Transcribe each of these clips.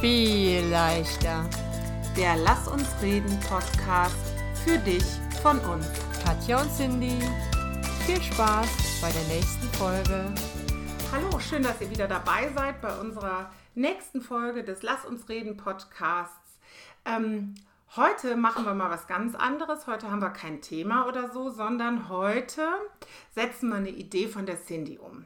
viel leichter. Der Lass uns reden Podcast für dich von uns. Katja und Cindy, viel Spaß bei der nächsten Folge. Hallo, schön, dass ihr wieder dabei seid bei unserer nächsten Folge des Lass uns reden Podcasts. Ähm, heute machen wir mal was ganz anderes. Heute haben wir kein Thema oder so, sondern heute setzen wir eine Idee von der Cindy um.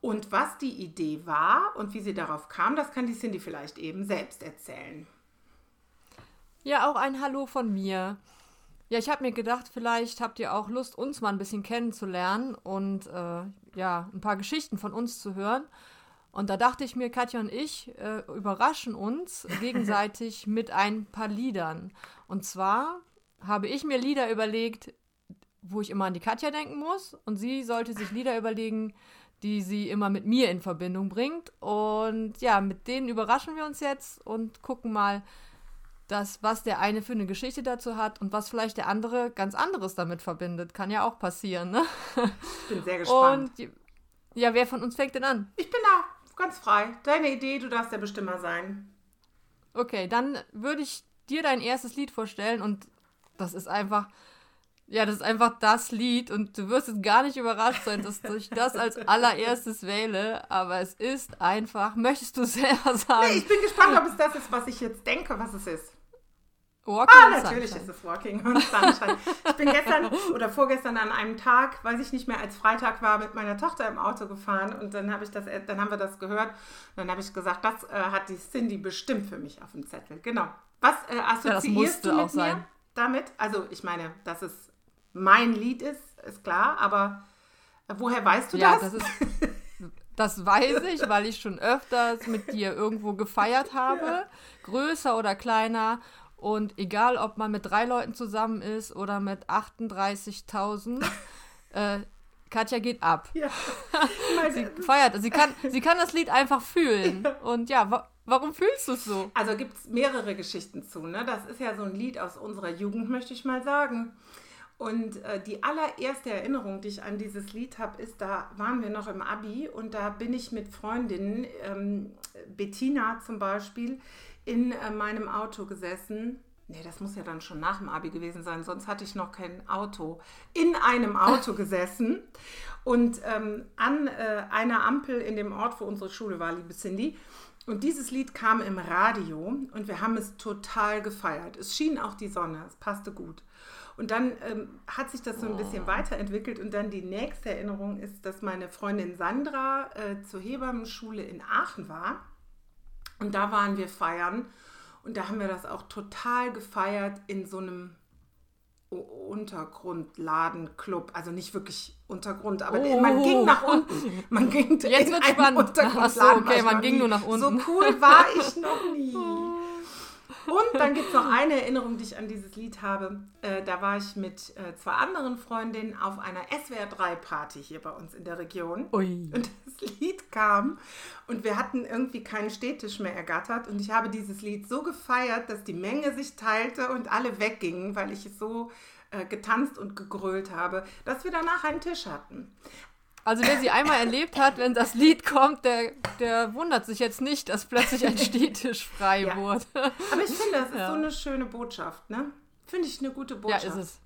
Und was die Idee war und wie sie darauf kam, das kann die Cindy vielleicht eben selbst erzählen. Ja, auch ein Hallo von mir. Ja, ich habe mir gedacht, vielleicht habt ihr auch Lust, uns mal ein bisschen kennenzulernen und äh, ja, ein paar Geschichten von uns zu hören. Und da dachte ich mir, Katja und ich äh, überraschen uns gegenseitig mit ein paar Liedern. Und zwar habe ich mir Lieder überlegt, wo ich immer an die Katja denken muss. Und sie sollte sich Lieder überlegen, die sie immer mit mir in Verbindung bringt. Und ja, mit denen überraschen wir uns jetzt und gucken mal, das, was der eine für eine Geschichte dazu hat und was vielleicht der andere ganz anderes damit verbindet. Kann ja auch passieren, ne? Ich bin sehr gespannt. Und ja, wer von uns fängt denn an? Ich bin da ganz frei. Deine Idee, du darfst der Bestimmer sein. Okay, dann würde ich dir dein erstes Lied vorstellen und das ist einfach ja, das ist einfach das Lied und du wirst jetzt gar nicht überrascht sein, dass ich das als allererstes wähle, aber es ist einfach, möchtest du selber sagen? Nee, ich bin gespannt, ob es das ist, was ich jetzt denke, was es ist. Walking ah, natürlich Sunshine. ist es Walking on Sunshine. Ich bin gestern oder vorgestern an einem Tag, weiß ich nicht mehr, als Freitag war, mit meiner Tochter im Auto gefahren und dann habe ich das, dann haben wir das gehört und dann habe ich gesagt, das äh, hat die Cindy bestimmt für mich auf dem Zettel. Genau. Was äh, assoziierst ja, du mit mir damit? Also ich meine, das ist mein Lied ist, ist klar, aber woher weißt du ja, das? das ist, das weiß ich, weil ich schon öfters mit dir irgendwo gefeiert habe, größer oder kleiner. Und egal, ob man mit drei Leuten zusammen ist oder mit 38.000, äh, Katja geht ab. Ja. sie feiert, sie kann, sie kann das Lied einfach fühlen. Ja. Und ja, wa warum fühlst du es so? Also gibt es mehrere Geschichten zu. Ne? Das ist ja so ein Lied aus unserer Jugend, möchte ich mal sagen. Und äh, die allererste Erinnerung, die ich an dieses Lied habe, ist, da waren wir noch im Abi und da bin ich mit Freundinnen, ähm, Bettina zum Beispiel, in äh, meinem Auto gesessen. Nee, das muss ja dann schon nach dem Abi gewesen sein, sonst hatte ich noch kein Auto. In einem Auto gesessen und ähm, an äh, einer Ampel in dem Ort, wo unsere Schule war, liebe Cindy. Und dieses Lied kam im Radio und wir haben es total gefeiert. Es schien auch die Sonne, es passte gut. Und dann ähm, hat sich das so ein bisschen weiterentwickelt. Und dann die nächste Erinnerung ist, dass meine Freundin Sandra äh, zur Hebammenschule in Aachen war. Und da waren wir feiern. Und da haben wir das auch total gefeiert in so einem Untergrundladenclub, also nicht wirklich Untergrund, aber oh. man ging nach unten. Man ging Jetzt wird spannend. Ach so, okay, man ging nur nach unten. So cool war ich noch nie. Und dann gibt es noch eine Erinnerung, die ich an dieses Lied habe. Äh, da war ich mit äh, zwei anderen Freundinnen auf einer SWR3-Party hier bei uns in der Region. Ui. Und das Lied kam und wir hatten irgendwie keinen Städtisch mehr ergattert. Und ich habe dieses Lied so gefeiert, dass die Menge sich teilte und alle weggingen, weil ich es so äh, getanzt und gegrölt habe, dass wir danach einen Tisch hatten. Also wer sie einmal erlebt hat, wenn das Lied kommt, der, der wundert sich jetzt nicht, dass plötzlich ein Stehtisch frei ja. wurde. Aber ich finde, das ist ja. so eine schöne Botschaft, ne? Finde ich eine gute Botschaft. Ja, ist es.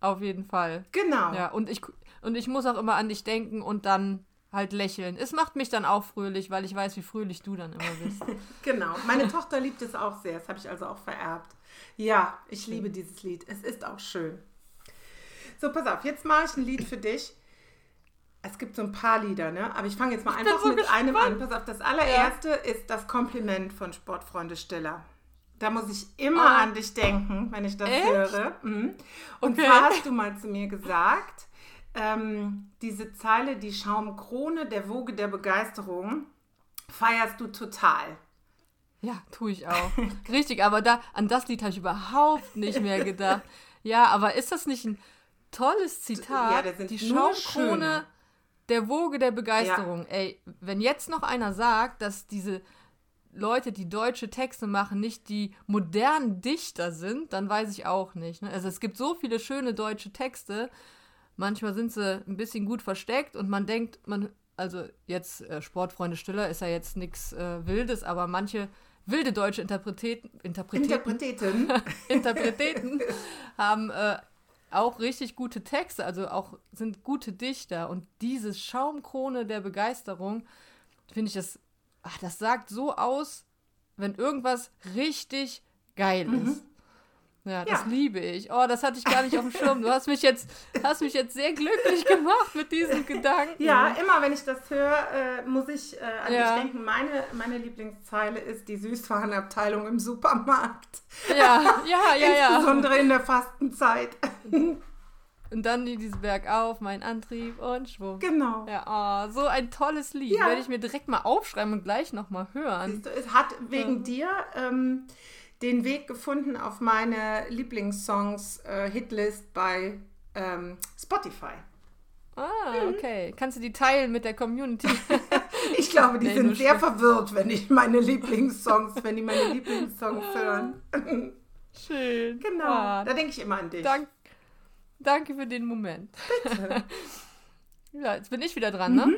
Auf jeden Fall. Genau. Ja, und ich, und ich muss auch immer an dich denken und dann halt lächeln. Es macht mich dann auch fröhlich, weil ich weiß, wie fröhlich du dann immer bist. genau. Meine Tochter liebt es auch sehr. Das habe ich also auch vererbt. Ja, ich liebe dieses Lied. Es ist auch schön. So, pass auf, jetzt mache ich ein Lied für dich. Es gibt so ein paar Lieder, ne? Aber ich fange jetzt mal ich einfach so mit gespannt. einem an. Pass auf, das allererste ja. ist das Kompliment von Sportfreunde Stiller. Da muss ich immer oh. an dich denken, wenn ich das Echt? höre. Mhm. Und okay. zwar hast du mal zu mir gesagt, ähm, diese Zeile, die Schaumkrone der Woge der Begeisterung, feierst du total. Ja, tue ich auch. Richtig, aber da, an das Lied habe ich überhaupt nicht mehr gedacht. Ja, aber ist das nicht ein tolles Zitat? Ja, die Schaumkrone der Woge der Begeisterung. Ja. Ey, wenn jetzt noch einer sagt, dass diese Leute, die deutsche Texte machen, nicht die modernen Dichter sind, dann weiß ich auch nicht. Ne? Also es gibt so viele schöne deutsche Texte. Manchmal sind sie ein bisschen gut versteckt und man denkt, man, also jetzt äh, Sportfreunde Stiller ist ja jetzt nichts äh, Wildes, aber manche wilde deutsche Interpreten, Interpreteten, Interpreteten. Interpreteten haben äh, auch richtig gute Texte, also auch sind gute Dichter. Und diese Schaumkrone der Begeisterung, finde ich das, ach, das sagt so aus, wenn irgendwas richtig geil ist. Ja, das Ja. liebe ich. Oh, das hatte ich gar nicht auf dem Schirm. Du hast mich jetzt, hast mich jetzt sehr glücklich gemacht mit diesem Gedanken. Ja, immer wenn ich das höre, äh, muss ich äh, an Ja. dich denken. Meine, meine Lieblingszeile ist die Süßwarenabteilung im Supermarkt. ja, ja, ja, ja. Insbesondere in der Fastenzeit. Und dann dieses Bergauf, mein Antrieb und Schwung. genau. Ja, oh, so ein tolles Lied. Ja. Werde ich mir direkt mal aufschreiben und gleich nochmal hören. Siehst du, es hat wegen dir ähm, den Weg gefunden auf meine Lieblingssongs äh, Hitlist bei ähm, Spotify. Ah, Mhm. okay. Kannst du die teilen mit der Community? Ich glaube, die Nee, sind sehr verwirrt, wenn ich meine Lieblingssongs, wenn die meine Lieblingssongs hören. Schön. Genau, Ah, da denke ich immer an dich. dank, danke für den Moment. Bitte. Ja, jetzt bin ich wieder dran, ne? Mhm.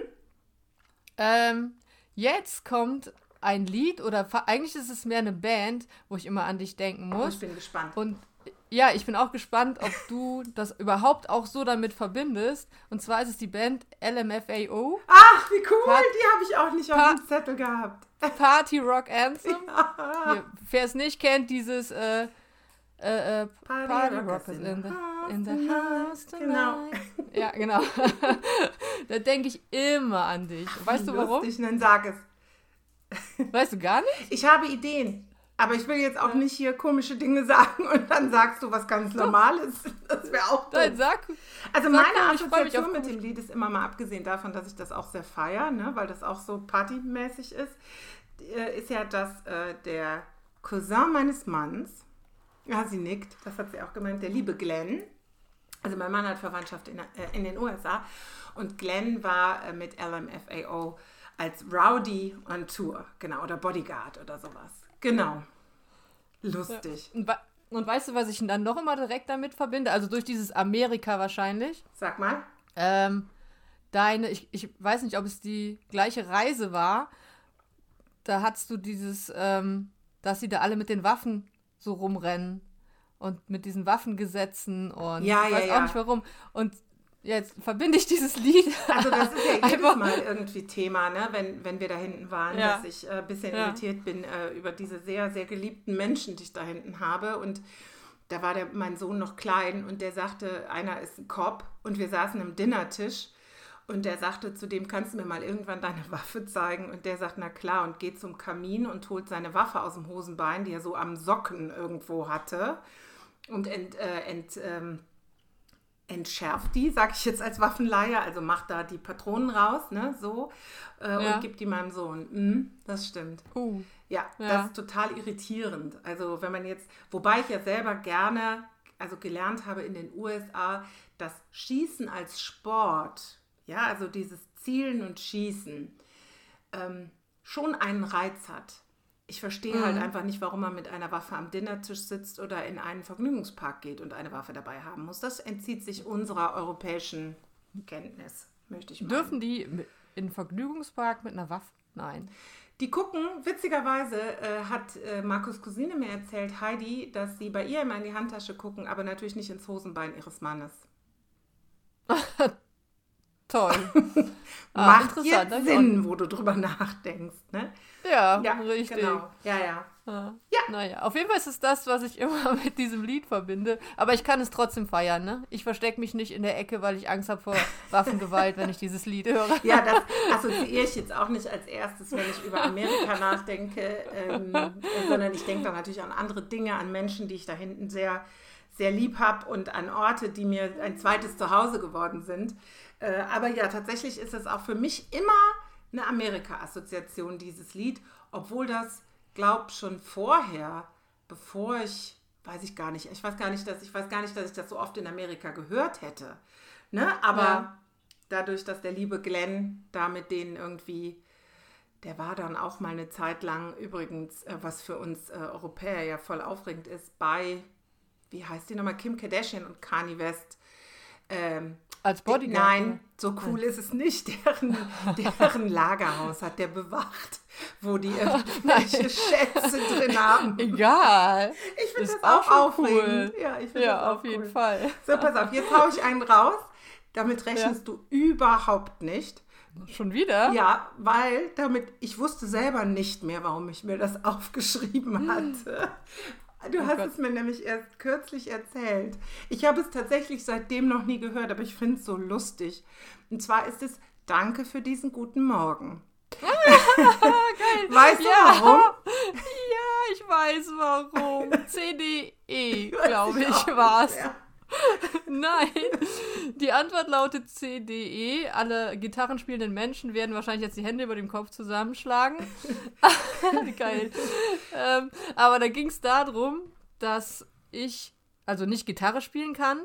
Ähm, jetzt kommt ein Lied oder eigentlich ist es mehr eine Band, wo ich immer an dich denken Oh, muss. ich bin gespannt. Und ja, ich bin auch gespannt, ob du das überhaupt auch so damit verbindest. Und zwar ist es die Band LMFAO, Ach, wie cool, Pat- die habe ich auch nicht auf dem Zettel gehabt. Party Rock Anthem. Hier, Wer es nicht kennt, dieses äh, äh, äh, Party Party Rockers in in the the, house in the tonight. house Genau. tonight. Ja, genau. da denke ich immer an dich. Weißt du warum? Lustig, dann sag es. Weißt du gar nicht? Ich habe Ideen. Aber ich will jetzt auch nicht hier komische Dinge sagen und dann sagst du was ganz Normales. Das wäre auch Nein, doof. sag. Also sag meine Assoziation mit dem Lied ist immer mal abgesehen davon, dass ich das auch sehr feiere, ne, weil das auch so partymäßig ist, äh, ist ja, dass äh, der Cousin meines Manns, ja, sie nickt, das hat sie auch gemeint, der liebe Glenn, also mein Mann hat Verwandtschaft in, äh, in den USA und Glenn war äh, mit LMFAO als Rowdy on Tour, genau, oder Bodyguard oder sowas. Genau. Lustig. Und, wa- und weißt du, was ich dann noch immer direkt damit verbinde? Also durch dieses Amerika wahrscheinlich. Sag mal. Ähm, deine, ich, ich weiß nicht, ob es die gleiche Reise war. Da hattest du dieses, ähm, dass sie da alle mit den Waffen so rumrennen und mit diesen Waffengesetzen und Ja, ich ja, weiß ja. auch nicht warum. Und jetzt verbinde ich dieses Lied. Also das ist ja jedes Einfach- Mal irgendwie Thema, ne? wenn, wenn wir da hinten waren, Ja. dass ich ein äh, bisschen Ja. irritiert bin äh, über diese sehr, sehr geliebten Menschen, die ich da hinten habe. Und da war der, mein Sohn noch klein und der sagte, einer ist ein Cop und wir saßen am Dinnertisch und der sagte zu dem, kannst du mir mal irgendwann deine Waffe zeigen? Und der sagt, na klar, und geht zum Kamin und holt seine Waffe aus dem Hosenbein, die er so am Socken irgendwo hatte und ent, äh, ent, ähm, entschärft die, sag ich jetzt als Waffenleihe, also macht da die Patronen raus, ne, so, äh, Ja. und gibt die meinem Sohn. Mhm, das stimmt. Uh, Ja, Ja. das ist total irritierend. Also wenn man jetzt, wobei ich ja selber gerne, also gelernt habe in den USA, dass Schießen als Sport, ja, also dieses Zielen und Schießen, ähm, schon einen Reiz hat. Ich verstehe halt einfach nicht, warum man mit einer Waffe am Dinnertisch sitzt oder in einen Vergnügungspark geht und eine Waffe dabei haben muss. Das entzieht sich unserer europäischen Kenntnis, möchte ich mal. dürfen die in den Vergnügungspark mit einer Waffe? Nein. Die gucken, witzigerweise äh, hat äh, Markus Cousine mir erzählt, Heidi, dass sie bei ihr immer in die Handtasche gucken, aber natürlich nicht ins Hosenbein ihres Mannes. Toll. Ah, Macht jetzt ich Sinn, wo du drüber nachdenkst, ne? Ja, Ja, richtig. Genau. Ja, ja. Ja. Ja. Naja, auf jeden Fall ist es das, was ich immer mit diesem Lied verbinde. Aber ich kann es trotzdem feiern, ne? Ich verstecke mich nicht in der Ecke, weil ich Angst habe vor Waffengewalt, wenn ich dieses Lied höre. Ja, das assoziiere ich jetzt auch nicht als erstes, wenn ich über Amerika nachdenke, ähm, äh, sondern ich denke dann natürlich an andere Dinge, an Menschen, die ich da hinten sehr, sehr lieb habe und an Orte, die mir ein zweites Zuhause geworden sind. Äh, aber ja, tatsächlich ist es auch für mich immer eine Amerika-Assoziation, dieses Lied, obwohl das, glaub schon vorher, bevor ich, weiß ich gar nicht, ich weiß gar nicht, dass ich weiß gar nicht, dass ich das so oft in Amerika gehört hätte. Ne? Aber Ja. dadurch, dass der liebe Glenn da mit denen irgendwie, der war dann auch mal eine Zeit lang übrigens, äh, was für uns äh, Europäer ja voll aufregend ist, bei, wie heißt die nochmal, Kim Kardashian und Kanye West ähm, Als Bodyguard? Nein, so cool ist es nicht. Deren, deren Lagerhaus hat der bewacht, wo die irgendwelche Schätze drin haben. Egal. Ich finde Ist das auch, auch aufregend. cool. Ja, ich Ja, das auch auf jeden cool. Fall. So, pass auf, jetzt hau ich einen raus. Damit rechnest du überhaupt nicht. Schon wieder? Ja, weil damit, ich wusste selber nicht mehr, warum ich mir das aufgeschrieben hatte. Du hast Gott. es mir nämlich erst kürzlich erzählt. Ich habe es tatsächlich seitdem noch nie gehört, aber ich finde es so lustig. Und zwar ist es Danke für diesen guten Morgen. Weißt du Ja. warum? Ja, ich weiß warum. CDE, glaube ich, war es. mehr. Nein. Die Antwort lautet CDE. Alle gitarrenspielenden Menschen werden wahrscheinlich jetzt die Hände über dem Kopf zusammenschlagen. Geil. Ähm, aber da ging es darum, dass ich also nicht Gitarre spielen kann,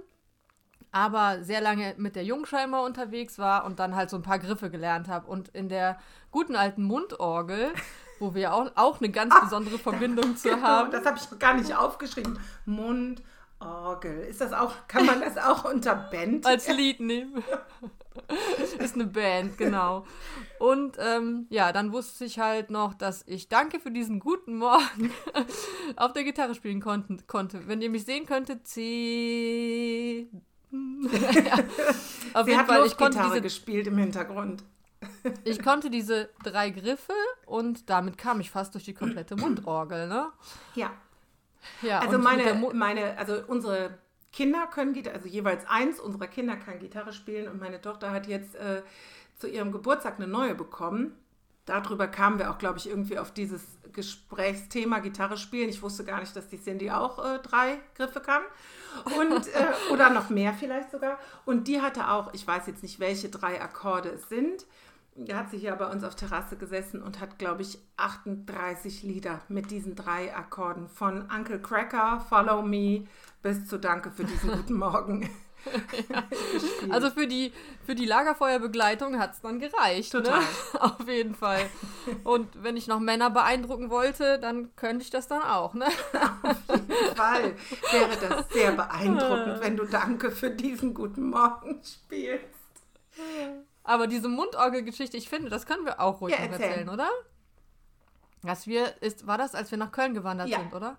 aber sehr lange mit der Jungscheimer unterwegs war und dann halt so ein paar Griffe gelernt habe. Und in der guten alten Mundorgel, wo wir auch, auch eine ganz besondere Verbindung zu Genau, haben. das habe ich gar nicht aufgeschrieben. Mundorgel. Ist das auch, kann man das auch unter Band? als Lied nehmen. Ist eine Band, genau. Und ähm, ja, dann wusste ich halt noch, dass ich Danke für diesen guten Morgen auf der Gitarre spielen konnten, konnte. Wenn ihr mich sehen könntet, C. ja. Auf Sie jeden hat Fall, ich konnte, diese, gespielt im Hintergrund. ich konnte diese drei Griffe und damit kam ich fast durch die komplette Mundorgel, ne? Ja. Ja, Also meine, meine, also unsere Kinder können Gitarre, also jeweils eins unserer Kinder kann Gitarre spielen und meine Tochter hat jetzt äh, zu ihrem Geburtstag eine neue bekommen. Darüber kamen wir auch, glaube ich, irgendwie auf dieses Gesprächsthema Gitarre spielen. Ich wusste gar nicht, dass die Cindy auch äh, drei Griffe kann. Und, äh, oder noch mehr vielleicht sogar. Und die hatte auch, ich weiß jetzt nicht, welche drei Akkorde es sind. Da hat sie hier bei uns auf Terrasse gesessen und hat, glaube ich, 38 Lieder mit diesen drei Akkorden. Von Uncle Cracker, Follow Me bis zu Danke für diesen guten Morgen. gespielt. Also für die, für die Lagerfeuerbegleitung hat es dann gereicht. Total. Ne? Auf jeden Fall. Und wenn ich noch Männer beeindrucken wollte, dann könnte ich das dann auch. Ne? Fall wäre das sehr beeindruckend, wenn du Danke für diesen guten Morgen spielst. Aber diese Mundorgelgeschichte, ich finde, das können wir auch ruhig Ja, noch erzähl. erzählen, oder? Dass wir, ist, war das, als wir nach Köln gewandert Ja. sind, oder?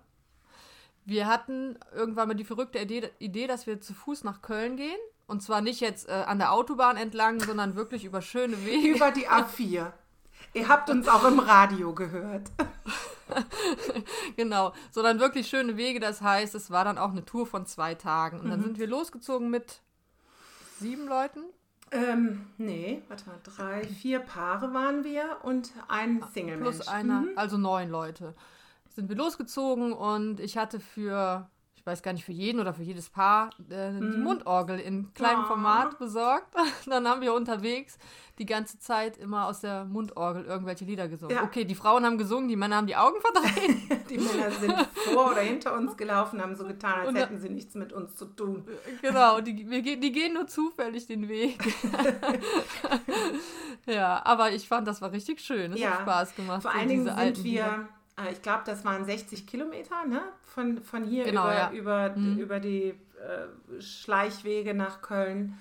Wir hatten irgendwann mal die verrückte Idee, Idee, dass wir zu Fuß nach Köln gehen. Und zwar nicht jetzt äh, an der Autobahn entlang, sondern wirklich über schöne Wege. Über die A4. Ihr habt uns auch im Radio gehört. Genau, sondern wirklich schöne Wege. Das heißt, es war dann auch eine Tour von zwei Tagen. Und dann Mhm. sind wir losgezogen mit sieben Leuten. Ähm, nee, warte mal, drei, vier Paare waren wir und ein Single-Mensch. Plus einer, also neun Leute. Sind wir losgezogen und ich hatte für, ich weiß gar nicht, für jeden oder für jedes Paar äh, die Mundorgel in kleinem Ah. Format besorgt. Dann haben wir unterwegs die ganze Zeit immer aus der Mundorgel irgendwelche Lieder gesungen. Ja. Okay, die Frauen haben gesungen, die Männer haben die Augen verdreht. Die Männer sind vor oder hinter uns gelaufen, haben so getan, als Und hätten sie nichts mit uns zu tun. genau, die, wir, gehen- die gehen nur zufällig den Weg. ja, aber ich fand, das war richtig schön. Es Ja. hat Spaß gemacht. Vor allen Dingen sind alten Lieder. Äh, ich glaube, das waren 60 Kilometer, ne? Von, von hier Genau, über, ja. über, Mhm. über die äh, Schleichwege nach Köln.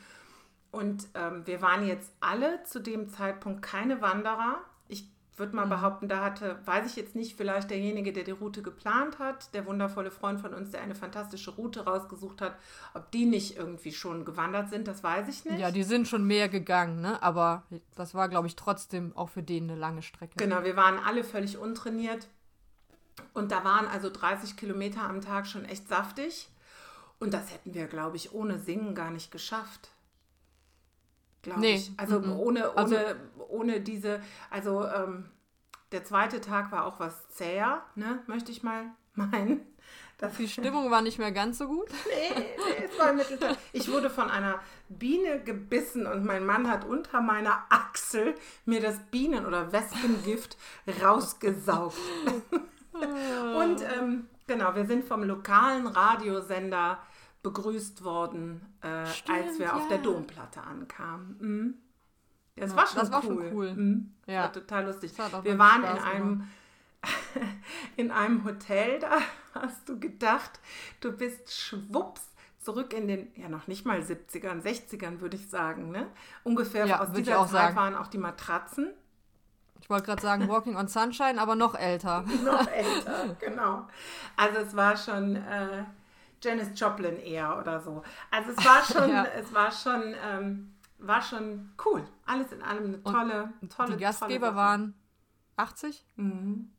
Und ähm, wir waren jetzt alle zu dem Zeitpunkt keine Wanderer. Ich würde Mhm. mal behaupten, da hatte, weiß ich jetzt nicht, vielleicht derjenige, der die Route geplant hat, der wundervolle Freund von uns, der eine fantastische Route rausgesucht hat, ob die nicht irgendwie schon gewandert sind, das weiß ich nicht. Ja, die sind schon mehr gegangen, ne? Aber das war, glaube ich, trotzdem auch für den eine lange Strecke. Genau, wir waren alle völlig untrainiert. Und da waren also 30 Kilometer am Tag schon echt saftig. Und das hätten wir, glaube ich, ohne Singen gar nicht geschafft. Glaube Nee, ich. Also mhm. ohne, ohne, Also- ohne diese, also ähm, der zweite Tag war auch was zäher, ne, möchte ich mal meinen. Das Die Stimmung war nicht mehr ganz so gut. Nee, nee, es war Mittelteil. Ich wurde von einer Biene gebissen und mein Mann hat unter meiner Achsel mir das Bienen- oder Wespengift rausgesaugt. und ähm, genau, wir sind vom lokalen Radiosender begrüßt worden, äh, als Stimmt, wir auf der ja. Domplatte ankamen. Mhm. Das Ja, war schon das war cool. schon cool. Mhm. Ja. war total lustig. Auch Wir waren in Spaß einem, in einem Hotel, da hast du gedacht, du bist schwupps zurück in den, ja noch nicht mal 70ern, 60ern würde ich sagen. Ne? Ungefähr Ja, aus dieser Zeit sagen. waren auch die Matratzen. Ich wollte gerade sagen Walking on Sunshine, aber noch älter. noch älter, genau. Also es war schon äh, Janis Joplin eher oder so. Also es war schon, Ja. es war schon, ähm, war schon cool. Alles in allem eine tolle, tolle Die Gastgeber tolle waren 80, Mhm.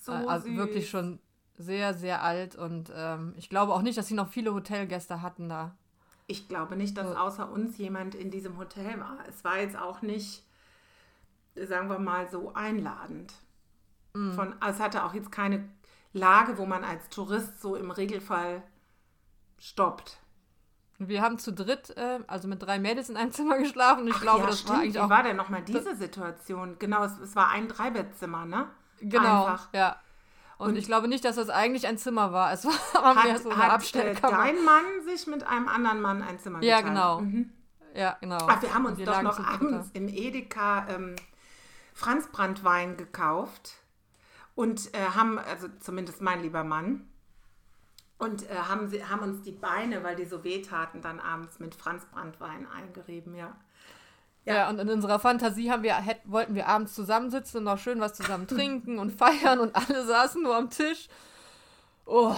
so also süß. wirklich schon sehr, sehr alt und ähm, ich glaube auch nicht, dass sie noch viele Hotelgäste hatten da. Ich glaube nicht, dass außer uns jemand in diesem Hotel war. Es war jetzt auch nicht, sagen wir mal, so einladend. Mm. Von, also es hatte auch jetzt keine Lage, wo man als Tourist so im Regelfall stoppt. Wir haben zu dritt, äh, also mit drei Mädels in einem Zimmer geschlafen ich Ach glaube, ja, das stimmt. war eigentlich Wie auch war denn nochmal diese Situation? Genau, es, es war ein Dreibettzimmer, ne? genau, Einfach. ja. Und, Und- ich glaube nicht, dass das eigentlich ein Zimmer war. Es war mehr Hat, so eine hat äh, Abstellkammer. dein Mann sich mit einem anderen Mann ein Zimmer Ja, geteilt? genau. Mhm. ja, genau. Ach, wir haben uns wir doch noch abends im Edeka ähm, Franzbrandwein gekauft und äh, haben, also zumindest mein lieber Mann, und äh, haben, sie, haben uns die Beine, weil die so weh taten, dann abends mit Franzbrandwein eingerieben, ja. da. Ja, und in unserer Fantasie haben wir, hätt, wollten wir abends zusammensitzen und noch schön was zusammen trinken und feiern und alle saßen nur am Tisch. Oh.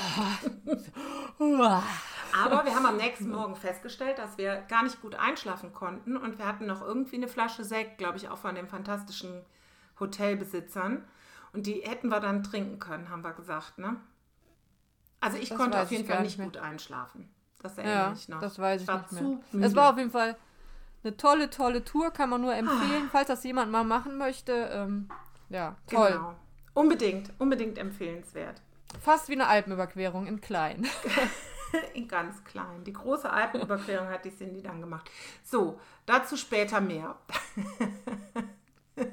Aber wir haben am nächsten Morgen festgestellt, dass wir gar nicht gut einschlafen konnten und wir hatten noch irgendwie eine Flasche Sekt, glaube ich, auch von den fantastischen Hotelbesitzern. Und die hätten wir dann trinken können, haben wir gesagt, ne? Also ich Das konnte auf jeden ich Fall nicht nicht gut einschlafen. Das erinnere Ja, ich noch. das weiß ich war nicht mehr. müde. Es war auf jeden Fall eine tolle, tolle Tour, kann man nur Ah. empfehlen, falls das jemand mal machen möchte. Ähm, ja, toll. Genau. Unbedingt, unbedingt empfehlenswert. Fast wie eine Alpenüberquerung in klein. In ganz klein. Die große Alpenüberquerung hat die Cindy dann gemacht. So, dazu später mehr.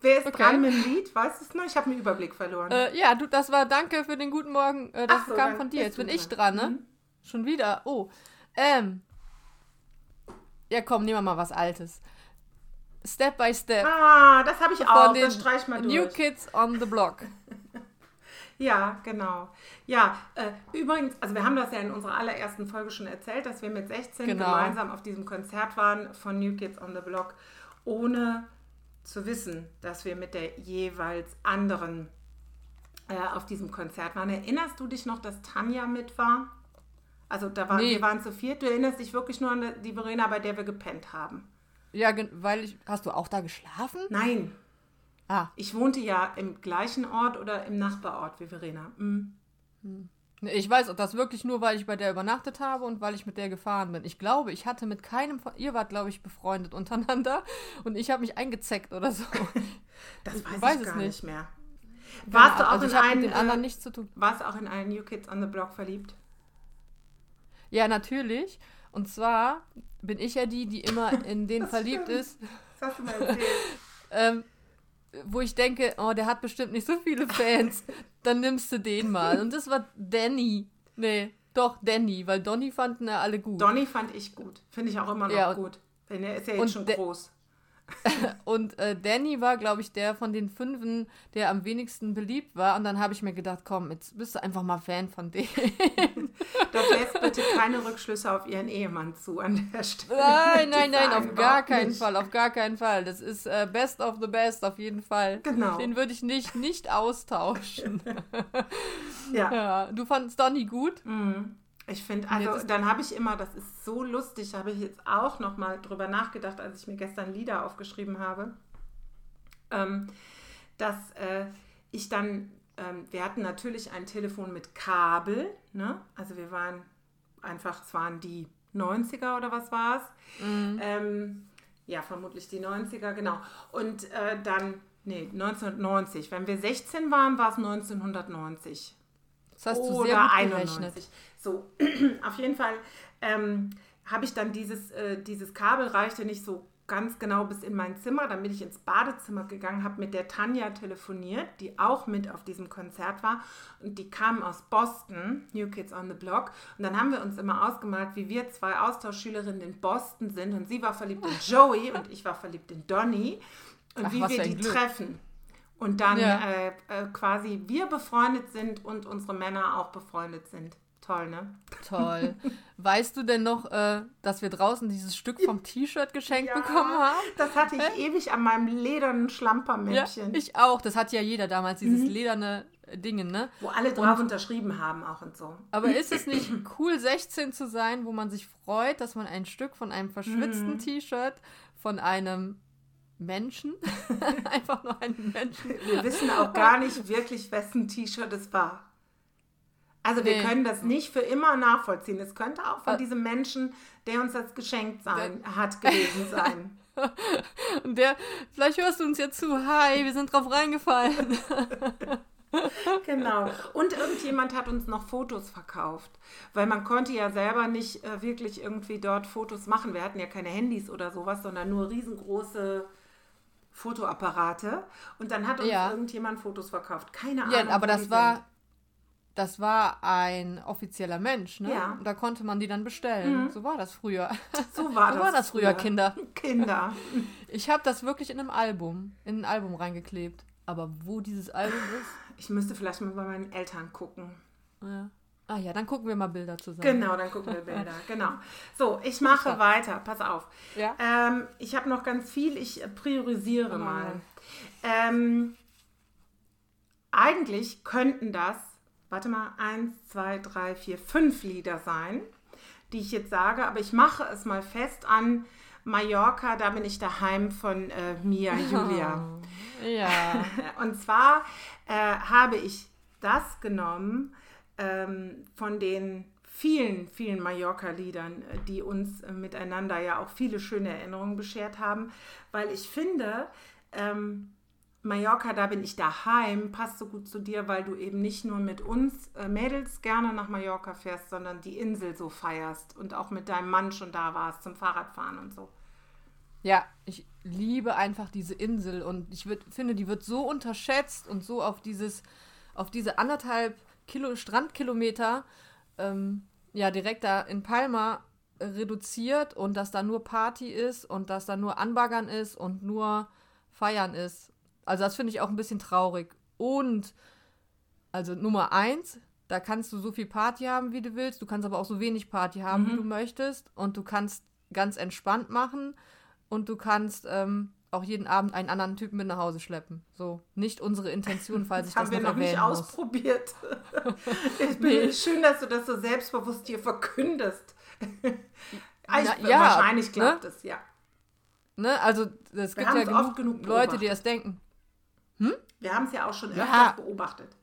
Wer ist Okay. dran mit dem Lied? Weißt du es noch? Ich habe den Überblick verloren. Äh, ja, du, das war Danke für den guten Morgen. Äh, das so, kam von dir. Jetzt bin ich dran. ne? Mhm. Schon wieder. Oh. Ähm. Ja, komm, nehmen wir mal was Altes. Step by Step. ah, das habe ich von auch. den Das streich mal New durch. Kids on the Block. Ja, genau. Ja, äh, übrigens, also wir haben das ja in unserer allerersten Folge schon erzählt, dass wir mit 16 Genau. gemeinsam auf diesem Konzert waren von New Kids on the Block, ohne zu wissen, dass wir mit der jeweils anderen äh, auf diesem Konzert waren. Erinnerst du dich noch, dass Tanja mit war? Also da waren, Nee. wir waren zu viert. Du erinnerst dich wirklich nur an die Verena, bei der wir gepennt haben. Ja, weil ich. Hast du auch da geschlafen? Nein, Ah. ich wohnte ja im gleichen Ort oder im Nachbarort wie Verena. Mhm. Nee, Ich weiß das wirklich nur, weil ich bei der übernachtet habe und weil ich mit der gefahren bin. Ich glaube, ich hatte mit keinem von. Ihr wart, glaube ich, befreundet untereinander und ich habe mich eingezeckt oder so. Das Ich weiß, weiß ich es gar nicht. nicht, mehr. Warst du auch also in einen, mit den anderen äh, nichts zu tun. warst du auch in einen New Kids on the Block verliebt? Ja, natürlich. Und zwar bin ich ja die, die immer in den verliebt ist, Das hast du mal erzählt. ähm, wo ich denke, oh, der hat bestimmt nicht so viele Fans. Dann nimmst du den mal. Und das war Danny. Nee, doch, Danny, weil Donny fanden ja alle gut. Donny fand ich gut. Finde ich auch immer noch Ja, gut. Denn er ist ja jetzt schon groß. Und äh, Danny war, glaube ich, der von den Fünfen, der am wenigsten beliebt war. Und dann habe ich mir gedacht, komm, jetzt bist du einfach mal Fan von dem. Doch lässt bitte keine Rückschlüsse auf ihren Ehemann zu an der Stelle. Nein, nein, nein, auf gar keinen nicht. Fall, auf gar keinen Fall. Das ist äh, best of the best, auf jeden Fall. Genau. Den würde ich nicht, nicht austauschen. Ja. ja, du fandest Donny gut? Mhm. Ich finde, also dann habe ich immer, das ist so lustig, habe ich jetzt auch noch mal drüber nachgedacht, als ich mir gestern Lieder aufgeschrieben habe, ähm, dass äh, ich dann, ähm, wir hatten natürlich ein Telefon mit Kabel, ne? also wir waren einfach, es waren die 90er oder was war es? Ähm, ja, vermutlich die 90er, genau. Und äh, dann, nee, 1990. Wenn wir 16 waren, war es 1990 Das hast du sehr gut 91. gerechnet. So, auf jeden Fall ähm, habe ich dann dieses, äh, dieses Kabel reichte nicht so ganz genau bis in mein Zimmer. Dann bin ich ins Badezimmer gegangen, habe mit der Tanja telefoniert, die auch mit auf diesem Konzert war. Und die kam aus Boston, New Kids on the Block. Und dann haben wir uns immer ausgemalt, wie wir zwei Austauschschülerinnen in Boston sind. Und sie war verliebt in Joey und ich war verliebt in Donny. Und Ach, wie wir die Glück. treffen. Und dann Ja. äh, äh, quasi wir befreundet sind und unsere Männer auch befreundet sind. toll, ne? Toll. weißt du denn noch, äh, dass wir draußen dieses Stück vom T-Shirt geschenkt ja, bekommen haben? Das hatte ich äh? ewig an meinem ledernen Schlampermännchen. Ja, ich auch. Das hat ja jeder damals, dieses mhm. lederne Dinge, ne? Wo alle drauf und, unterschrieben haben auch und so. Aber ist es nicht cool, 16 zu sein, wo man sich freut, dass man ein Stück von einem verschwitzten mhm. T-Shirt von einem Menschen, einfach nur einen Menschen. Wir wissen auch gar nicht wirklich, wessen T-Shirt es war. Also wir nee. können das nicht für immer nachvollziehen. Es könnte auch von diesem Menschen, der uns das geschenkt sein, hat, gewesen sein. Und der, vielleicht hörst du uns jetzt zu. Hi, wir sind drauf reingefallen. genau. Und irgendjemand hat uns noch Fotos verkauft, weil man konnte ja selber nicht äh, wirklich irgendwie dort Fotos machen. Wir hatten ja keine Handys oder sowas, sondern nur riesengroße Fotoapparate. Und dann hat uns ja. irgendjemand Fotos verkauft. Keine Ahnung. Ja, aber das war, sind. das war ein offizieller Mensch, ne? Ja. Und da konnte man die dann bestellen. Mhm. So war das früher. So war, so das, war das früher, Kinder. Kinder. Ich habe das wirklich in einem Album, in ein Album reingeklebt. Aber wo dieses Album ist? Ich müsste vielleicht mal bei meinen Eltern gucken. Ja. Ah ja, dann gucken wir mal Bilder zusammen. Genau, dann gucken wir Bilder. genau. So, ich mache weiter. Pass auf. Ja. Ähm, ich habe noch ganz viel. Ich priorisiere oh mal. Ähm, eigentlich könnten das, warte mal, eins, zwei, drei, vier, fünf Lieder sein, die ich jetzt sage, aber ich mache es mal fest an Mallorca, da bin ich daheim von äh, Mia Julia. Oh, ja. Und zwar äh, habe ich das genommen ähm, von den vielen, vielen Mallorca-Liedern, äh, die uns äh, miteinander ja auch viele schöne Erinnerungen beschert haben, weil ich finde, ähm, Mallorca, da bin ich daheim, passt so gut zu dir, weil du eben nicht nur mit uns äh, Mädels gerne nach Mallorca fährst, sondern die Insel so feierst und auch mit deinem Mann schon da warst zum Fahrradfahren und so. Ja, ich liebe einfach diese Insel und ich würd, finde, die wird so unterschätzt und so auf dieses, auf diese anderthalb Kilo Strandkilometer, ähm, ja, direkt da in Palma reduziert und dass da nur Party ist und dass da nur Anbaggern ist und nur Feiern ist. Also das finde ich auch ein bisschen traurig. Und, also Nummer eins, da kannst du so viel Party haben, wie du willst. Du kannst aber auch so wenig Party haben, mhm. wie du möchtest. Und du kannst ganz entspannt machen. Und du kannst ähm, auch jeden Abend einen anderen Typen mit nach Hause schleppen. So, nicht unsere Intention, falls ich das, das haben noch wir noch nicht muss. ausprobiert. ich bin nee. schön, dass du das so selbstbewusst hier verkündest. Na, ja, wahrscheinlich ne? klappt ne? es, ja. Ne? Also es gibt ja genug, genug Leute, die das denken. Hm? Wir haben es ja auch schon öfters ja. beobachtet.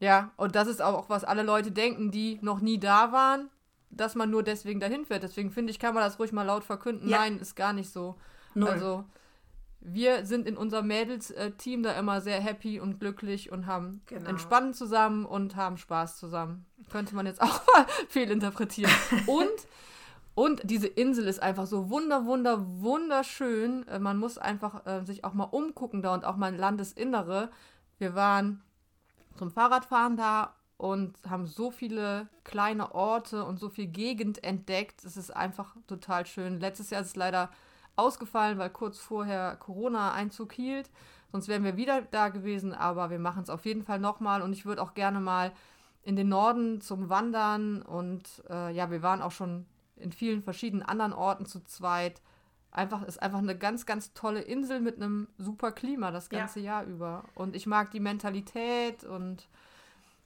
Ja, und das ist auch, was alle Leute denken, die noch nie da waren, dass man nur deswegen dahin fährt. Deswegen finde ich, kann man das ruhig mal laut verkünden. Ja. Nein, ist gar nicht so. Null. Also, wir sind in unserem Mädels-Team da immer sehr happy und glücklich und haben genau. entspannen zusammen und haben Spaß zusammen. Könnte man jetzt auch mal viel interpretieren. Und und diese Insel ist einfach so wunder, wunder, wunderschön. Äh, man muss einfach äh, sich auch mal umgucken da und auch mal Landesinnere. Wir waren zum Fahrradfahren da und haben so viele kleine Orte und so viel Gegend entdeckt. Es ist einfach total schön. Letztes Jahr ist es leider ausgefallen, weil kurz vorher Corona-Einzug hielt. Sonst wären wir wieder da gewesen, aber wir machen es auf jeden Fall nochmal und ich würde auch gerne mal in den Norden zum Wandern und äh, ja, wir waren auch schon in vielen verschiedenen anderen Orten zu zweit. Einfach ist einfach eine ganz, ganz tolle Insel mit einem super Klima das ganze ja. Jahr über. Und ich mag die Mentalität und,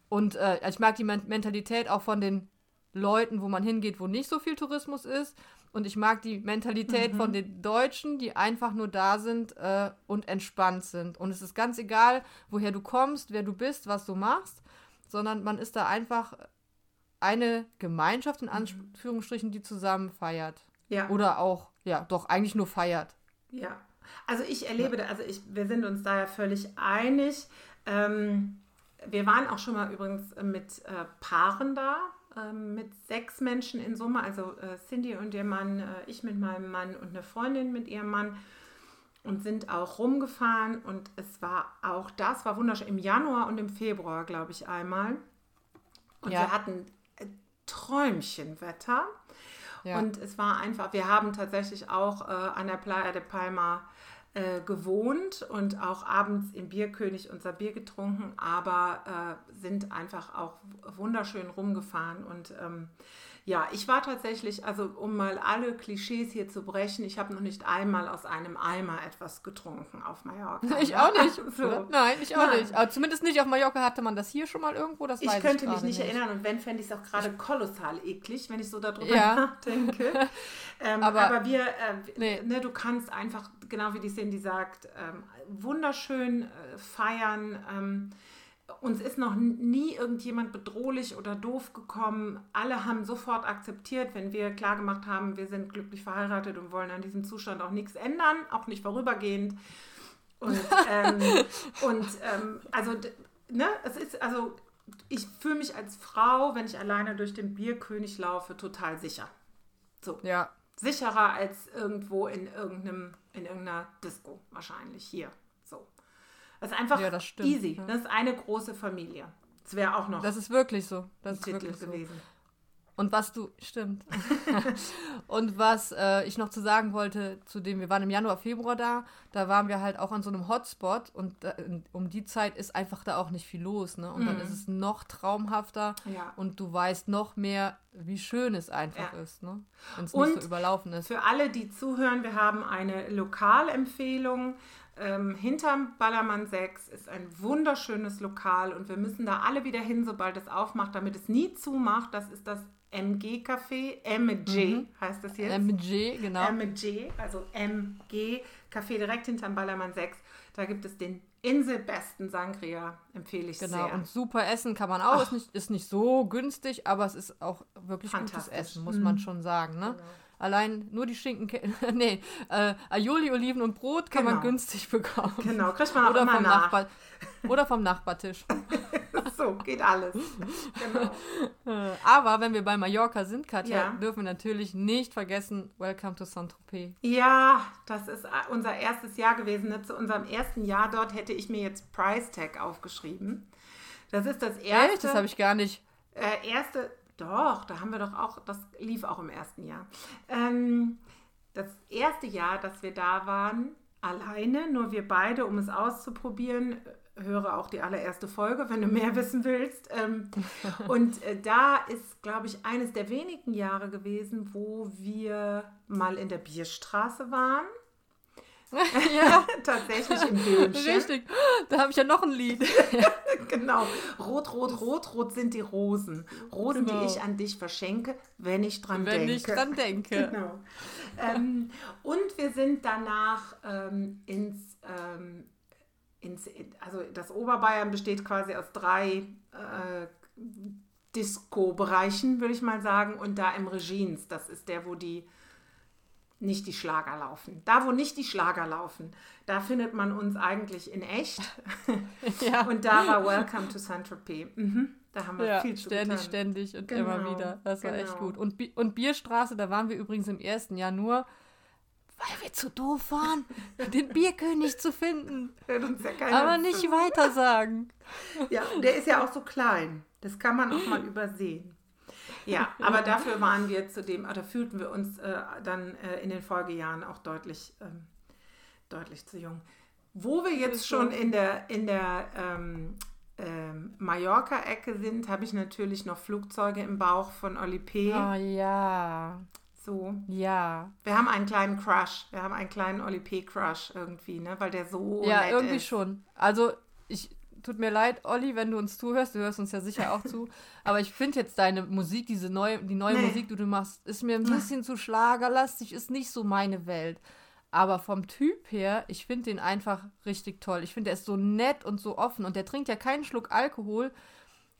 und äh, ich mag die Men Mentalität auch von den Leuten, wo man hingeht, wo nicht so viel Tourismus ist. Und ich mag die Mentalität mhm. von den Deutschen, die einfach nur da sind äh, und entspannt sind. Und es ist ganz egal, woher du kommst, wer du bist, was du machst, sondern man ist da einfach eine Gemeinschaft in mhm. Anführungsstrichen, die zusammen feiert. Ja. Oder auch, ja, doch, eigentlich nur feiert. Ja. Also ich erlebe, also ich, wir sind uns da ja völlig einig. Ähm, wir waren auch schon mal übrigens mit äh, Paaren da, mit sechs Menschen in Summe, also äh, Cindy und ihr Mann, äh, ich mit meinem Mann und eine Freundin mit ihrem Mann und sind auch rumgefahren und es war auch das war wunderschön im Januar und im Februar, glaube ich, einmal. Und ja. wir hatten Träumchenwetter. Ja. Und es war einfach, wir haben tatsächlich auch äh, an der Playa de Palma äh, gewohnt und auch abends im Bierkönig unser Bier getrunken, aber äh, sind einfach auch wunderschön rumgefahren und ähm, ja, ich war tatsächlich, also um mal alle Klischees hier zu brechen, ich habe noch nicht einmal aus einem Eimer etwas getrunken auf Mallorca. Ich auch nicht. So. Nein, ich auch Nein. nicht. Aber zumindest nicht auf Mallorca hatte man das hier schon mal irgendwo. Das ich weiß könnte ich mich nicht, nicht, erinnern und wenn, fände ich es auch gerade kolossal eklig, wenn ich so darüber ja. nachdenke. ähm, aber, aber, wir, äh, nee. ne, du kannst einfach, genau wie die Cindy sagt, ähm, wunderschön äh, feiern. Ähm, uns ist noch nie irgendjemand bedrohlich oder doof gekommen. Alle haben sofort akzeptiert, wenn wir klargemacht haben, wir sind glücklich verheiratet und wollen an diesem Zustand auch nichts ändern, auch nicht vorübergehend. Und, ähm, und ähm, also, ne, es ist, also, ich fühle mich als Frau, wenn ich alleine durch den Bierkönig laufe, total sicher. So. Ja. Sicherer als irgendwo in irgendeinem, in irgendeiner Disco, wahrscheinlich hier. Das ist einfach ja, das easy. Ja. Das ist eine große Familie. Das wäre auch noch. Das ist wirklich so. Das ist wirklich gewesen. So. Und was du, stimmt. und was äh, ich noch zu sagen wollte, zu dem, wir waren im Januar, Februar da, da waren wir halt auch an so einem Hotspot und äh, um die Zeit ist einfach da auch nicht viel los, ne? Und mhm. dann ist es noch traumhafter ja. und du weißt noch mehr, wie schön es einfach ja. ist, ne? Wenn es nicht so überlaufen ist. Für alle, die zuhören, wir haben eine Lokalempfehlung ähm, hinterm Ballermann 6 ist ein wunderschönes Lokal und wir müssen da alle wieder hin, sobald es aufmacht, damit es nie zumacht. Das ist das MG Café, MG mhm. heißt das jetzt. MG, genau. MG, also MG Café direkt hinterm Ballermann 6. Da gibt es den Inselbesten Sangria, empfehle ich genau, sehr. Genau, und super Essen kann man auch. Ist nicht, ist nicht so günstig, aber es ist auch wirklich gutes Essen, muss mhm. man schon sagen. Ne? Genau. Allein nur die Schinken, nee, äh, Aioli, Oliven und Brot kann genau. man günstig bekommen. Genau, kriegt man auch oder immer vom nach. Nachbar Oder vom Nachbartisch. so, geht alles. Genau. Äh, aber wenn wir bei Mallorca sind, Katja, ja. dürfen wir natürlich nicht vergessen, Welcome to Saint-Tropez. Ja, das ist äh, unser erstes Jahr gewesen. Ne? Zu unserem ersten Jahr dort hätte ich mir jetzt Price Tag aufgeschrieben. Das ist das erste. Echt? Das habe ich gar nicht. Äh, erste doch, da haben wir doch auch, das lief auch im ersten Jahr. Ähm, das erste Jahr, dass wir da waren, alleine, nur wir beide, um es auszuprobieren, höre auch die allererste Folge, wenn du mehr wissen willst. Ähm, und äh, da ist, glaube ich, eines der wenigen Jahre gewesen, wo wir mal in der Bierstraße waren. ja, tatsächlich im Böhmchen. Richtig, da habe ich ja noch ein Lied. genau. Rot, rot, rot, rot sind die Rosen. Rosen, genau. die ich an dich verschenke, wenn ich dran wenn denke. Wenn ich dran denke. Genau. ähm, und wir sind danach ähm, ins, ähm, ins, also das Oberbayern besteht quasi aus drei äh, Disco-Bereichen, würde ich mal sagen. Und da im Regines, das ist der, wo die nicht die Schlager laufen. Da, wo nicht die Schlager laufen, da findet man uns eigentlich in echt. ja. Und da war Welcome to Saint-Tropez. Mhm. Da haben wir ja, viel zu Ständig, getan. ständig und genau. immer wieder. Das war genau. echt gut. Und, und Bierstraße, da waren wir übrigens im ersten Jahr nur, weil wir zu doof waren, den Bierkönig zu finden. Ja Aber nicht weiter sagen. Ja, der ist ja auch so klein. Das kann man auch mal übersehen. Ja, aber dafür waren wir zu dem, oder fühlten wir uns äh, dann äh, in den Folgejahren auch deutlich, ähm, deutlich zu jung. Wo wir jetzt schon in der, in der ähm, ähm, Mallorca-Ecke sind, habe ich natürlich noch Flugzeuge im Bauch von Oli P. Oh ja. So. Ja. Wir haben einen kleinen Crush. Wir haben einen kleinen Oli P-Crush irgendwie, ne? Weil der so. Ja, irgendwie ist. schon. Also ich, tut mir leid, Olli, wenn du uns zuhörst, du hörst uns ja sicher auch zu, aber ich finde jetzt deine Musik, diese neue, die neue nee. Musik, die du machst, ist mir ein bisschen zu schlagerlastig, ist nicht so meine Welt. Aber vom Typ her, ich finde den einfach richtig toll. Ich finde, er ist so nett und so offen und der trinkt ja keinen Schluck Alkohol.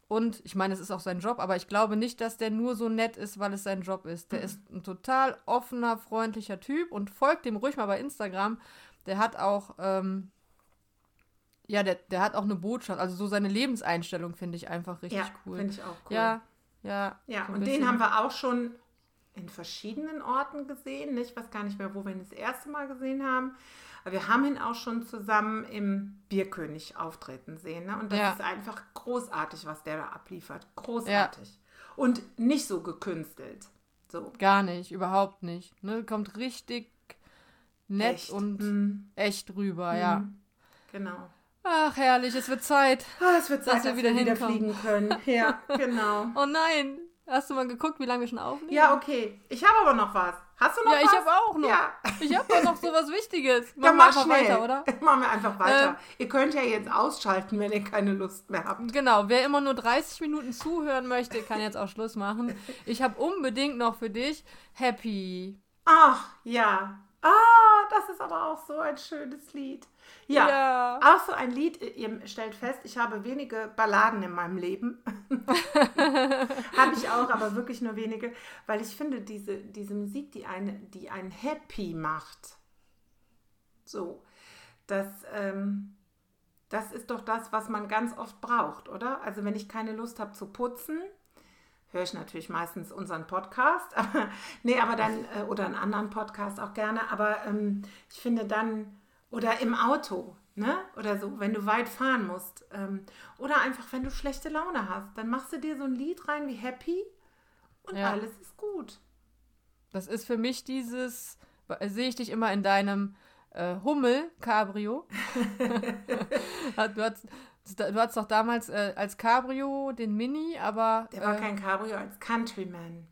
Und ich meine, es ist auch sein Job, aber ich glaube nicht, dass der nur so nett ist, weil es sein Job ist. Der mhm. ist ein total offener, freundlicher Typ und folgt dem ruhig mal bei Instagram. Der hat auch ähm, ja, der, der hat auch eine Botschaft. Also so seine Lebenseinstellung finde ich einfach richtig ja, cool. finde ich auch cool. Ja, ja. Ja, so und den haben wir auch schon in verschiedenen Orten gesehen. Ich weiß gar nicht mehr, wo wir ihn das erste Mal gesehen haben. Aber wir haben ihn auch schon zusammen im Bierkönig auftreten sehen. Ne? Und das ja. ist einfach großartig, was der da abliefert. Großartig. Ja. Und nicht so gekünstelt. So. Gar nicht, überhaupt nicht. Ne? Kommt richtig nett Echt. und Mhm. echt rüber, ja. Mhm. Genau. Ach, herrlich, es wird Zeit. Ah, es wird Zeit, Dass wir wieder wir wieder fliegen können. Ja, genau. Oh nein, hast du mal geguckt, wie lange wir schon aufnehmen? Ja, okay. Ich habe aber noch was. Hast du noch Ja, was? ich habe auch noch. Ja. Ich habe noch so was Wichtiges. Machen Dann wir mach einfach schnell. weiter, oder? Machen wir einfach weiter. Ähm. ihr könnt ja jetzt ausschalten, wenn ihr keine Lust mehr habt. Genau, wer immer nur 30 Minuten zuhören möchte, kann jetzt auch Schluss machen. Ich habe unbedingt noch für dich Happy. Ach, ja. Ah, das ist aber auch so ein schönes Lied. Ja. Ja. Auch so ein Lied, ihr stellt fest, ich habe wenige Balladen in meinem Leben. habe ich auch, aber wirklich nur wenige, weil ich finde, diese, diese Musik, die, eine, die einen happy macht, so, das, ähm, das ist doch das, was man ganz oft braucht, oder? Also wenn ich keine Lust habe zu putzen, höre ich natürlich meistens unseren Podcast, aber, nee, aber dann, äh, oder einen anderen Podcast auch gerne, aber ähm, ich finde dann, oder im Auto, ne, oder so, wenn du weit fahren musst, ähm, oder einfach, wenn du schlechte Laune hast, dann machst du dir so ein Lied rein wie Happy und Ja. alles ist gut. Das ist für mich dieses, äh, sehe ich dich immer in deinem äh, Hummel-Cabrio. du, hast, du hattest doch damals äh, als Cabrio den Mini, aber. Der war äh, kein Cabrio als Countryman.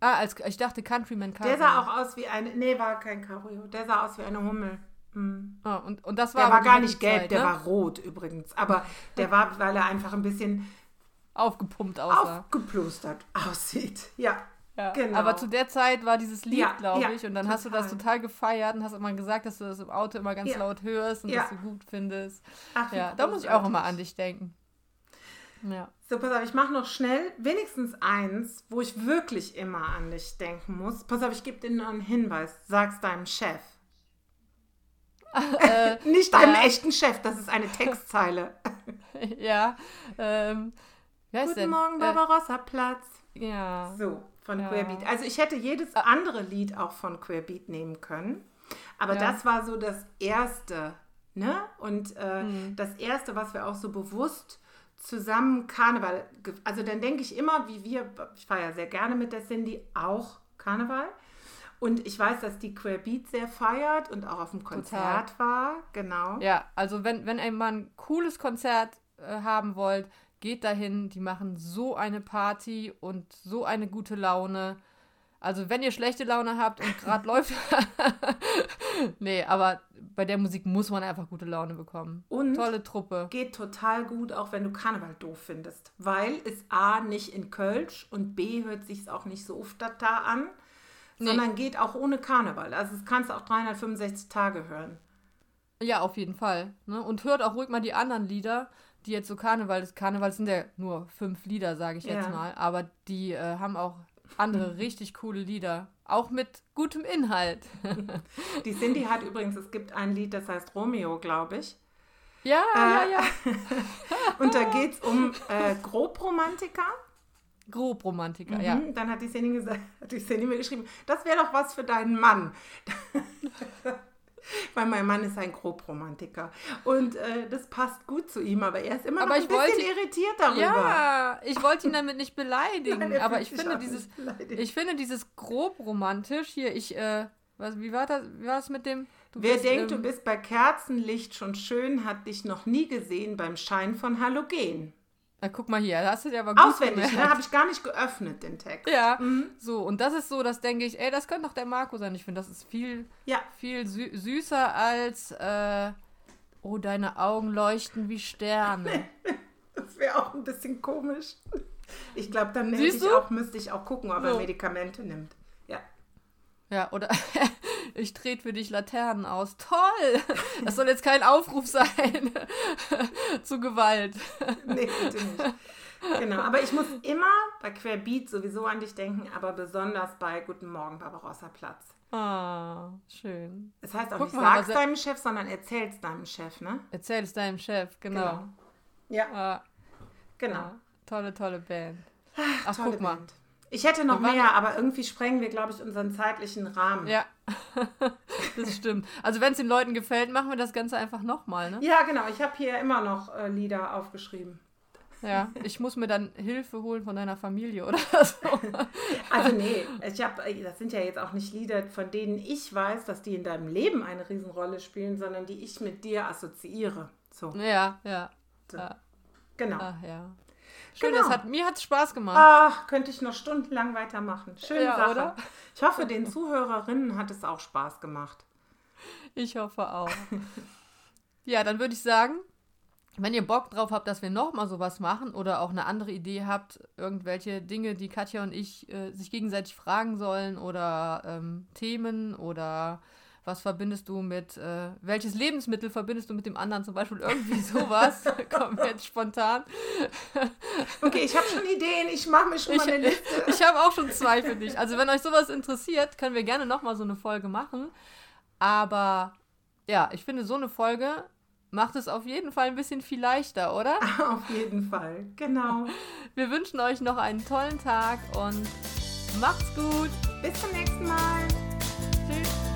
Ah, als, ich dachte Countryman Cabrio. Der sah auch aus wie eine, nee, war kein Cabrio, der sah aus wie eine Hummel. Hm. Ah, und, und das war. Der war gar nicht gelb, Zeit, der ne? war rot übrigens. Aber der war, weil er einfach ein bisschen aufgepumpt aussah. aufgeplustert aussieht. Ja, Ja. genau. Aber zu der Zeit war dieses Lied, Ja, glaube ja, ich, und dann hast du das total. total gefeiert und hast immer gesagt, dass du das im Auto immer ganz laut hörst und Ja. das so gut findest. Ach, Ja, da muss ich auch immer an dich denken. Ja. So, pass auf, ich mache noch schnell wenigstens eins, wo ich wirklich immer an dich denken muss. Pass auf, ich gebe dir noch einen Hinweis. Sag's deinem Chef. Nicht deinem echten Chef, das ist eine Textzeile. ja. Ähm, Guten denn? Morgen, Barbarossa Platz. Äh, ja. So, von Ja. Querbeat. Also ich hätte jedes andere Lied auch von Querbeat nehmen können. Aber Ja. das war so das erste, ne? Und äh, Mhm. das erste, was wir auch so bewusst zusammen Karneval, also dann denke ich immer, wie wir, ich fahre ja sehr gerne mit der Cindy auch Karneval. Und ich weiß, dass die Querbeat sehr feiert und auch auf dem Konzert war, genau. Ja, also wenn, wenn ihr mal ein cooles Konzert äh, haben wollt, geht dahin. Die machen so eine Party und so eine gute Laune. Also wenn ihr schlechte Laune habt und gerade läuft. nee, aber bei der Musik muss man einfach gute Laune bekommen. Und Tolle Truppe. geht total gut, auch wenn du Karneval doof findest. Weil es A nicht in Kölsch und B hört sich auch nicht so oft da an, Nee. sondern geht auch ohne Karneval. Also das kannst du auch 365 Tage hören. Ja, auf jeden Fall. Ne? Und hört auch ruhig mal die anderen Lieder, die jetzt so Karneval ist. Karneval sind ja nur fünf Lieder, sage ich jetzt Ja. mal. Aber die äh, haben auch andere richtig coole Lieder. Auch mit gutem Inhalt. Die Cindy hat übrigens, es gibt ein Lied, das heißt Romeo, glaube ich. Ja, Äh, ja, ja. Und da geht es um äh, Grobromantiker. Grobromantiker, ja. Mhm, Dann hat die Cindy, gesagt, hat die Cindy mir geschrieben, das wäre doch was für deinen Mann. Weil mein Mann ist ein Grobromantiker. Und äh, das passt gut zu ihm, aber er ist immer Aber noch ein ich bisschen wollte- irritiert darüber. Ja, ich wollte ihn damit nicht beleidigen, Nein, er aber ich finde dieses, ich finde dieses grob romantisch hier. Ich, äh, was, wie war das? Wie war das mit dem? Du Wer bist, denkt, ähm, du bist bei Kerzenlicht schon schön, hat dich noch nie gesehen beim Schein von Halogen. Na, guck mal hier, da hast du dir aber gut Auswendig, ne? gemerkt. Habe ich gar nicht geöffnet, den Text. Ja, Mhm. so und das ist so, das denke ich, ey, das könnte doch der Marco sein. Ich finde, das ist viel, Ja, viel sü süßer als, äh, oh, deine Augen leuchten wie Sterne. das wäre auch ein bisschen komisch. Ich glaube, dann ich auch, müsste ich auch gucken, ob er So. Medikamente nimmt. Ja. Ja, oder ich trete für dich Laternen aus. Toll! Das soll jetzt kein Aufruf sein zu Gewalt. Nee, bitte nicht. Genau, aber ich muss immer bei Querbeat sowieso an dich denken, aber besonders bei Guten Morgen, Barbarossa Platz. Ah, schön. Das heißt auch Guck nicht, mal, sag's deinem Chef, sondern erzähl's deinem Chef, ne? Erzähl es deinem Chef, genau. Ja, Ah, genau. ja. Tolle, tolle Band. Ach, Tolle guck mal. Ich hätte noch mehr, aber irgendwie sprengen wir, glaube ich, unseren zeitlichen Rahmen. Ja, das stimmt. Also wenn es den Leuten gefällt, machen wir das Ganze einfach nochmal, ne? Ja, genau. Ich habe hier immer noch äh, Lieder aufgeschrieben. Ja, ich muss mir dann Hilfe holen von deiner Familie oder so. Also nee, ich hab, das sind ja jetzt auch nicht Lieder, von denen ich weiß, dass die in deinem Leben eine Riesenrolle spielen, sondern die ich mit dir assoziiere. So. Ja, ja. So. ja. Genau. Ach ja. Schön, Genau. das hat, mir hat es Spaß gemacht. Ach, könnte ich noch stundenlang weitermachen. Schöne Ja, Sache. oder? Ich hoffe, den Zuhörerinnen hat es auch Spaß gemacht. Ich hoffe auch. ja, dann würde ich sagen, wenn ihr Bock drauf habt, dass wir nochmal sowas machen oder auch eine andere Idee habt, irgendwelche Dinge, die Katja und ich äh, sich gegenseitig fragen sollen oder ähm, Themen oder was verbindest du mit, äh, welches Lebensmittel verbindest du mit dem anderen, zum Beispiel irgendwie sowas, kommt jetzt spontan. Okay, ich habe schon Ideen. Ich mache mir schon mal eine Liste. Ich, ich habe auch schon zwei für dich. Also wenn euch sowas interessiert, können wir gerne nochmal so eine Folge machen. Aber ja, ich finde, so eine Folge macht es auf jeden Fall ein bisschen viel leichter, oder? Auf jeden Fall. Genau. Wir wünschen euch noch einen tollen Tag und macht's gut. Bis zum nächsten Mal. Tschüss.